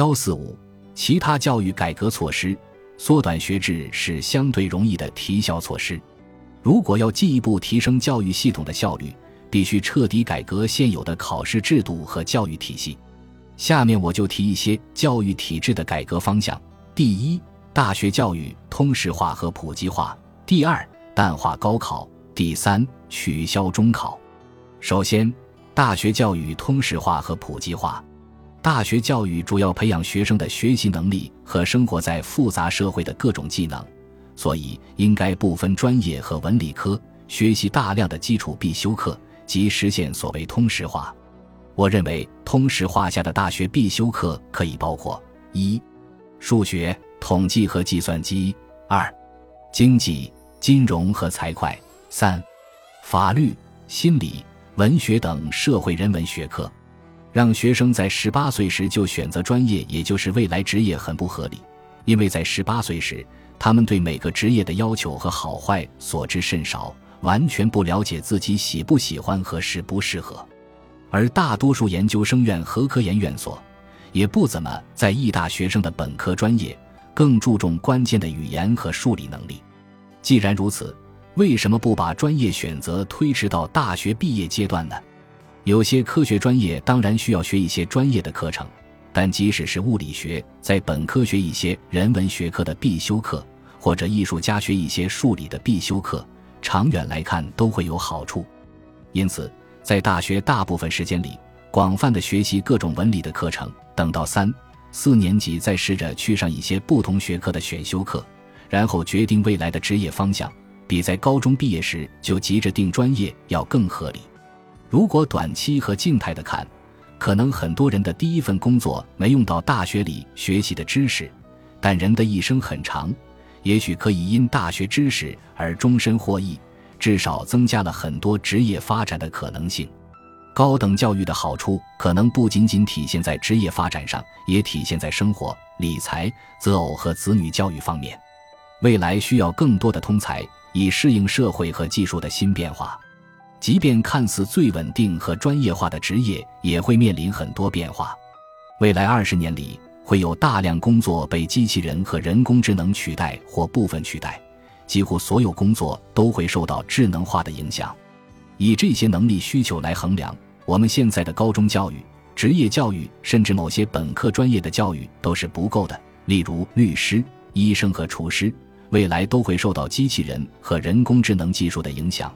幺四五，其他教育改革措施，缩短学制是相对容易的提效措施。如果要进一步提升教育系统的效率，必须彻底改革现有的考试制度和教育体系。下面我就提一些教育体制的改革方向：第一，大学教育通识化和普及化；第二，淡化高考；第三，取消中考。首先，大学教育通识化和普及化。大学教育主要培养学生的学习能力和生活在复杂社会的各种技能，所以应该不分专业和文理科，学习大量的基础必修课，即实现所谓通识化。我认为，通识化下的大学必修课可以包括：一、数学、统计和计算机；二、经济、金融和财会；三、法律、心理、文学等社会人文学科。让学生在十八岁时就选择专业，也就是未来职业，很不合理。因为在十八岁时，他们对每个职业的要求和好坏所知甚少，完全不了解自己喜不喜欢和适不适合。而大多数研究生院和科研院所，也不怎么在意大学生的本科专业，更注重关键的语言和数理能力。既然如此，为什么不把专业选择推迟到大学毕业阶段呢？有些科学专业当然需要学一些专业的课程，但即使是物理学，在本科学一些人文学科的必修课，或者艺术家学一些数理的必修课，长远来看都会有好处。因此，在大学大部分时间里，广泛的学习各种文理的课程，等到三四年级再试着去上一些不同学科的选修课，然后决定未来的职业方向，比在高中毕业时就急着定专业要更合理。如果短期和静态的看，可能很多人的第一份工作没用到大学里学习的知识，但人的一生很长，也许可以因大学知识而终身获益，至少增加了很多职业发展的可能性。高等教育的好处可能不仅仅体现在职业发展上，也体现在生活、理财、择偶和子女教育方面。未来需要更多的通才，以适应社会和技术的新变化。即便看似最稳定和专业化的职业，也会面临很多变化。未来二十年里，会有大量工作被机器人和人工智能取代或部分取代，几乎所有工作都会受到智能化的影响。以这些能力需求来衡量，我们现在的高中教育、职业教育，甚至某些本科专业的教育都是不够的。例如，律师、医生和厨师，未来都会受到机器人和人工智能技术的影响。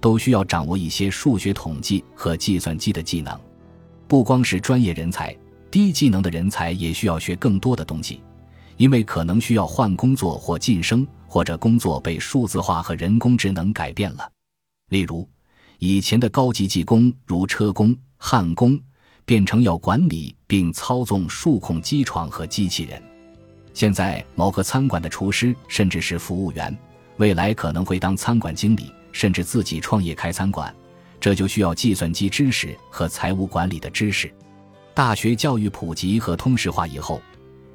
都需要掌握一些数学统计和计算机的技能，不光是专业人才，低技能的人才也需要学更多的东西，因为可能需要换工作或晋升，或者工作被数字化和人工智能改变了。例如，以前的高级技工如车工、焊工，变成要管理并操纵数控机床和机器人；现在某个餐馆的厨师甚至是服务员，未来可能会当餐馆经理。甚至自己创业开餐馆，这就需要计算机知识和财务管理的知识。大学教育普及和通识化以后，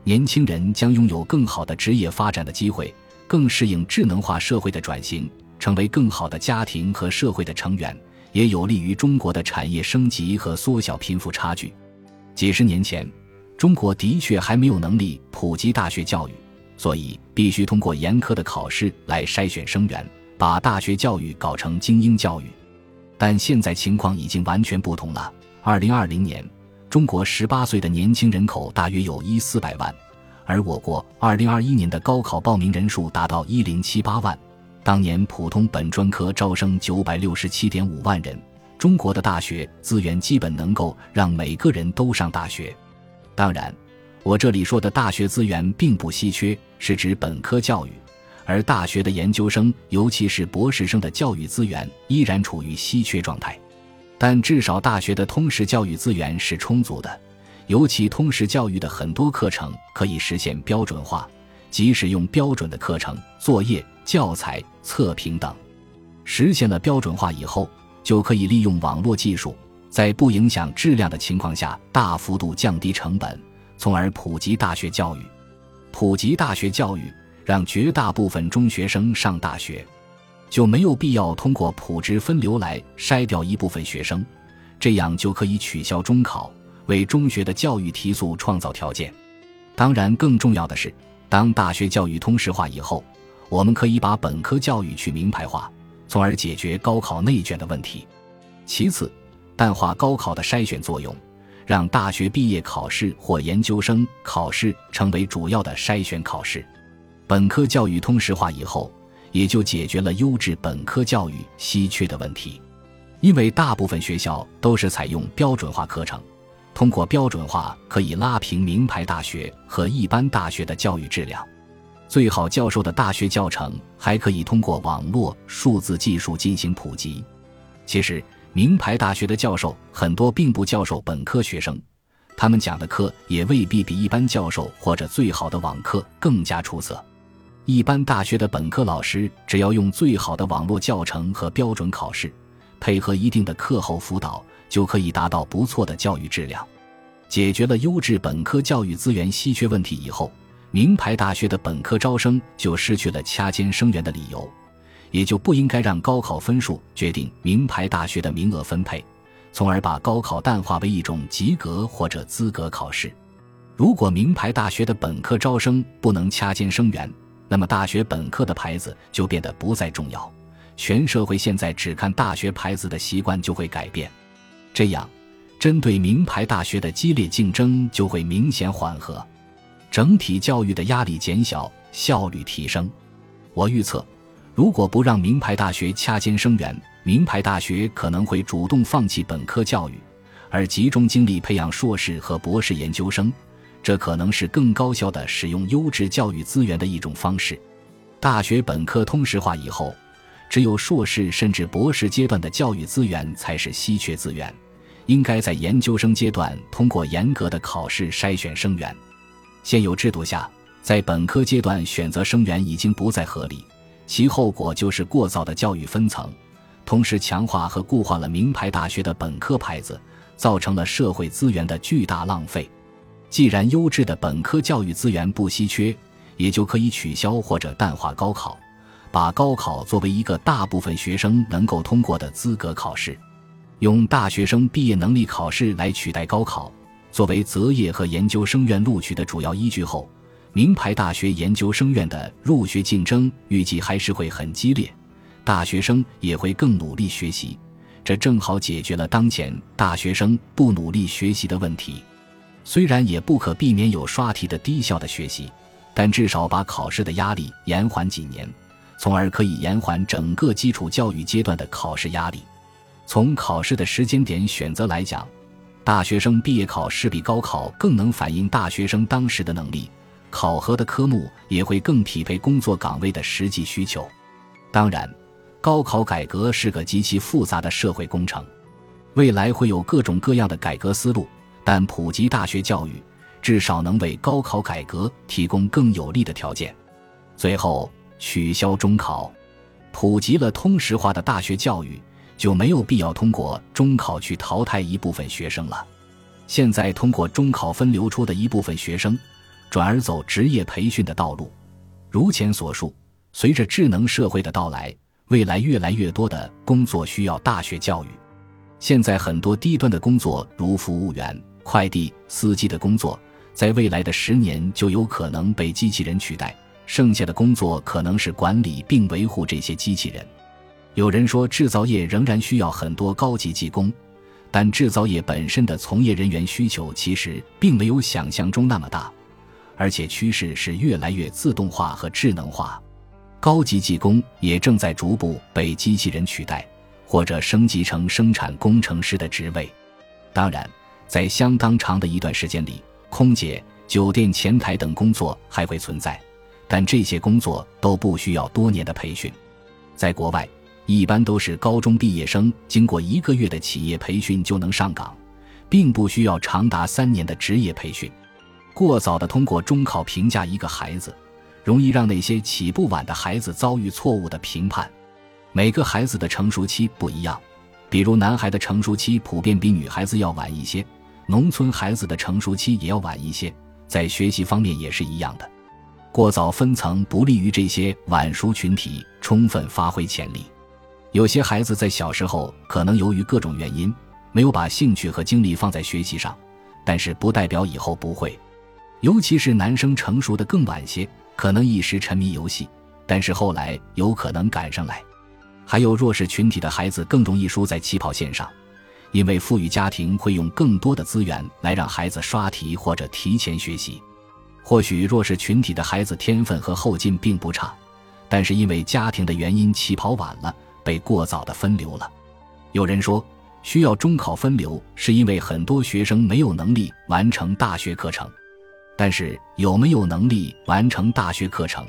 年轻人将拥有更好的职业发展的机会，更适应智能化社会的转型，成为更好的家庭和社会的成员，也有利于中国的产业升级和缩小贫富差距。几十年前，中国的确还没有能力普及大学教育，所以必须通过严苛的考试来筛选生源。把大学教育搞成精英教育，但现在情况已经完全不同了。二零二零年，中国十八岁的年轻人口大约有一四百万，而我国二零二一年的高考报名人数达到一零七八万。当年普通本专科招生九百六十七点五万人，中国的大学资源基本能够让每个人都上大学。当然，我这里说的大学资源并不稀缺，是指本科教育。而大学的研究生，尤其是博士生的教育资源依然处于稀缺状态，但至少大学的通识教育资源是充足的，尤其通识教育的很多课程可以实现标准化，即使用标准的课程、作业、教材、测评等，实现了标准化以后，就可以利用网络技术，在不影响质量的情况下，大幅度降低成本，从而普及大学教育，普及大学教育。让绝大部分中学生上大学，就没有必要通过普职分流来筛掉一部分学生，这样就可以取消中考，为中学的教育提速创造条件。当然，更重要的是，当大学教育通识化以后，我们可以把本科教育去名牌化，从而解决高考内卷的问题。其次，淡化高考的筛选作用，让大学毕业考试或研究生考试成为主要的筛选考试。本科教育通识化以后，也就解决了优质本科教育稀缺的问题，因为大部分学校都是采用标准化课程。通过标准化可以拉平名牌大学和一般大学的教育质量，最好教授的大学教程还可以通过网络数字技术进行普及。其实，名牌大学的教授很多并不教授本科学生，他们讲的课也未必比一般教授或者最好的网课更加出色。一般大学的本科老师只要用最好的网络教程和标准考试，配合一定的课后辅导。就可以达到不错的教育质量，解决了优质本科教育资源稀缺问题以后，名牌大学的本科招生就失去了掐尖生源的理由，也就不应该让高考分数决定名牌大学的名额分配，从而把高考淡化为一种及格或者资格考试。如果名牌大学的本科招生不能掐尖生源，那么大学本科的牌子就变得不再重要，全社会现在只看大学牌子的习惯就会改变。这样，针对名牌大学的激烈竞争就会明显缓和，整体教育的压力减小，效率提升。我预测，如果不让名牌大学掐尖生源，名牌大学可能会主动放弃本科教育，而集中精力培养硕士和博士研究生。这可能是更高效的使用优质教育资源的一种方式。大学本科通识化以后，只有硕士甚至博士阶段的教育资源才是稀缺资源。应该在研究生阶段通过严格的考试筛选生源。现有制度下，在本科阶段选择生源已经不再合理，其后果就是过早的教育分层，同时强化和固化了名牌大学的本科牌子，造成了社会资源的巨大浪费。既然优质的本科教育资源不稀缺，也就可以取消或者淡化高考，把高考作为一个大部分学生能够通过的资格考试。用大学生毕业能力考试来取代高考，作为择业和研究生院录取的主要依据后，名牌大学研究生院的入学竞争预计还是会很激烈，大学生也会更努力学习，这正好解决了当前大学生不努力学习的问题。虽然也不可避免有刷题的低效的学习，但至少把考试的压力延缓几年，从而可以延缓整个基础教育阶段的考试压力。从考试的时间点选择来讲，大学生毕业考试比高考更能反映大学生当时的能力，考核的科目也会更匹配工作岗位的实际需求。当然，高考改革是个极其复杂的社会工程，未来会有各种各样的改革思路，但普及大学教育至少能为高考改革提供更有利的条件。最后，取消中考，普及了通识化的大学教育。就没有必要通过中考去淘汰一部分学生了。现在通过中考分流出的一部分学生，转而走职业培训的道路。如前所述，随着智能社会的到来，未来越来越多的工作需要大学教育。现在很多低端的工作，如服务员、快递司机的工作，在未来的十年就有可能被机器人取代，剩下的工作可能是管理并维护这些机器人。有人说，制造业仍然需要很多高级技工，但制造业本身的从业人员需求其实并没有想象中那么大，而且趋势是越来越自动化和智能化，高级技工也正在逐步被机器人取代，或者升级成生产工程师的职位。当然，在相当长的一段时间里，空姐、酒店前台等工作还会存在，但这些工作都不需要多年的培训，在国外。一般都是高中毕业生，经过一个月的企业培训就能上岗，并不需要长达三年的职业培训。过早的通过中考评价一个孩子，容易让那些起步晚的孩子遭遇错误的评判。每个孩子的成熟期不一样，比如男孩的成熟期普遍比女孩子要晚一些，农村孩子的成熟期也要晚一些，在学习方面也是一样的。过早分层不利于这些晚熟群体充分发挥潜力。有些孩子在小时候可能由于各种原因没有把兴趣和精力放在学习上，但是不代表以后不会。尤其是男生成熟的更晚些，可能一时沉迷游戏，但是后来有可能赶上来。还有弱势群体的孩子更容易输在起跑线上，因为富裕家庭会用更多的资源来让孩子刷题或者提前学习。或许弱势群体的孩子天分和后劲并不差，但是因为家庭的原因起跑晚了，被过早的分流了。有人说，需要中考分流是因为很多学生没有能力完成大学课程，但是有没有能力完成大学课程，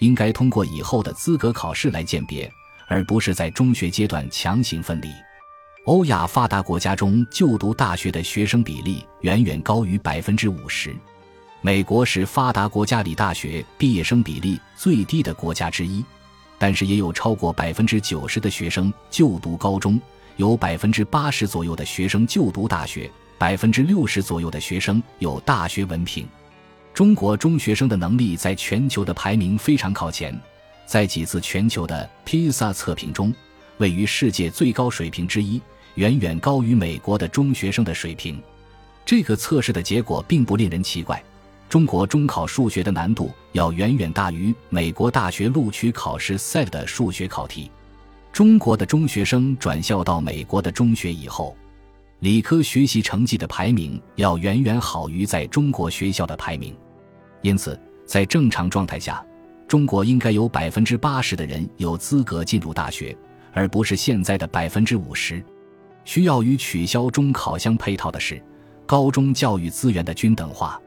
应该通过以后的资格考试来鉴别。而不是在中学阶段强行分离。欧亚发达国家中就读大学的学生比例远远高于百分之五十。美国是发达国家里大学毕业生比例最低的国家之一，但是也有超过百分之九十的学生就读高中，有百分之八十左右的学生就读大学，百分之六十左右的学生有大学文凭。中国中学生的能力在全球的排名非常靠前。在几次全球的披萨测评中，位于世界最高水平之一，远远高于美国的中学生的水平。这个测试的结果并不令人奇怪，中国中考数学的难度要远远大于美国大学录取考试 SAT 的数学考题。中国的中学生转校到美国的中学以后，理科学习成绩的排名要远远好于在中国学校的排名。因此，在正常状态下。中国应该有百分之八十的人有资格进入大学，而不是现在的百分之五十。需要与取消中考相配套的是，高中教育资源的均等化，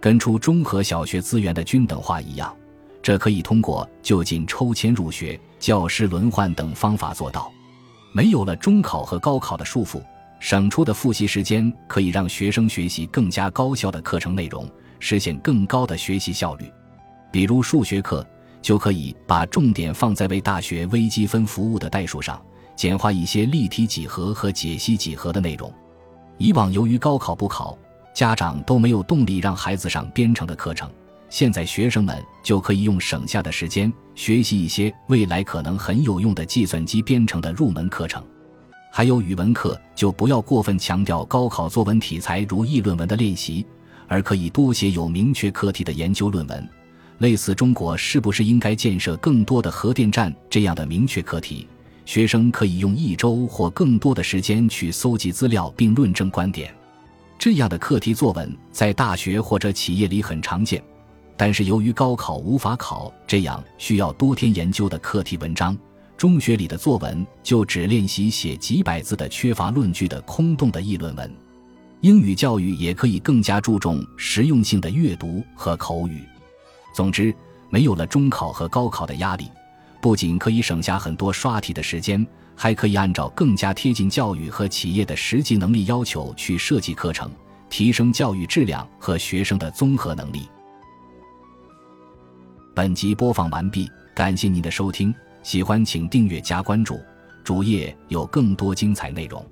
跟初中和小学资源的均等化一样。这可以通过就近抽签入学、教师轮换等方法做到。没有了中考和高考的束缚，省出的复习时间可以让学生学习更加高效的课程内容，实现更高的学习效率。比如数学课，就可以把重点放在为大学微积分服务的代数上，简化一些立体几何和解析几何的内容。以往由于高考不考，家长都没有动力让孩子上编程的课程，现在学生们就可以用省下的时间学习一些未来可能很有用的计算机编程的入门课程。还有语文课，就不要过分强调高考作文题材如议论文的练习，而可以多写有明确课题的研究论文。类似中国是不是应该建设更多的核电站这样的明确课题，学生可以用一周或更多的时间去搜集资料并论证观点。这样的课题作文在大学或者企业里很常见，但是由于高考无法考这样需要多天研究的课题文章，中学里的作文就只练习写几百字的缺乏论据的空洞的议论文。英语教育也可以更加注重实用性的阅读和口语。总之，没有了中考和高考的压力，不仅可以省下很多刷题的时间，还可以按照更加贴近教育和企业的实际能力要求去设计课程，提升教育质量和学生的综合能力。本集播放完毕，感谢您的收听，喜欢请订阅加关注，主页有更多精彩内容。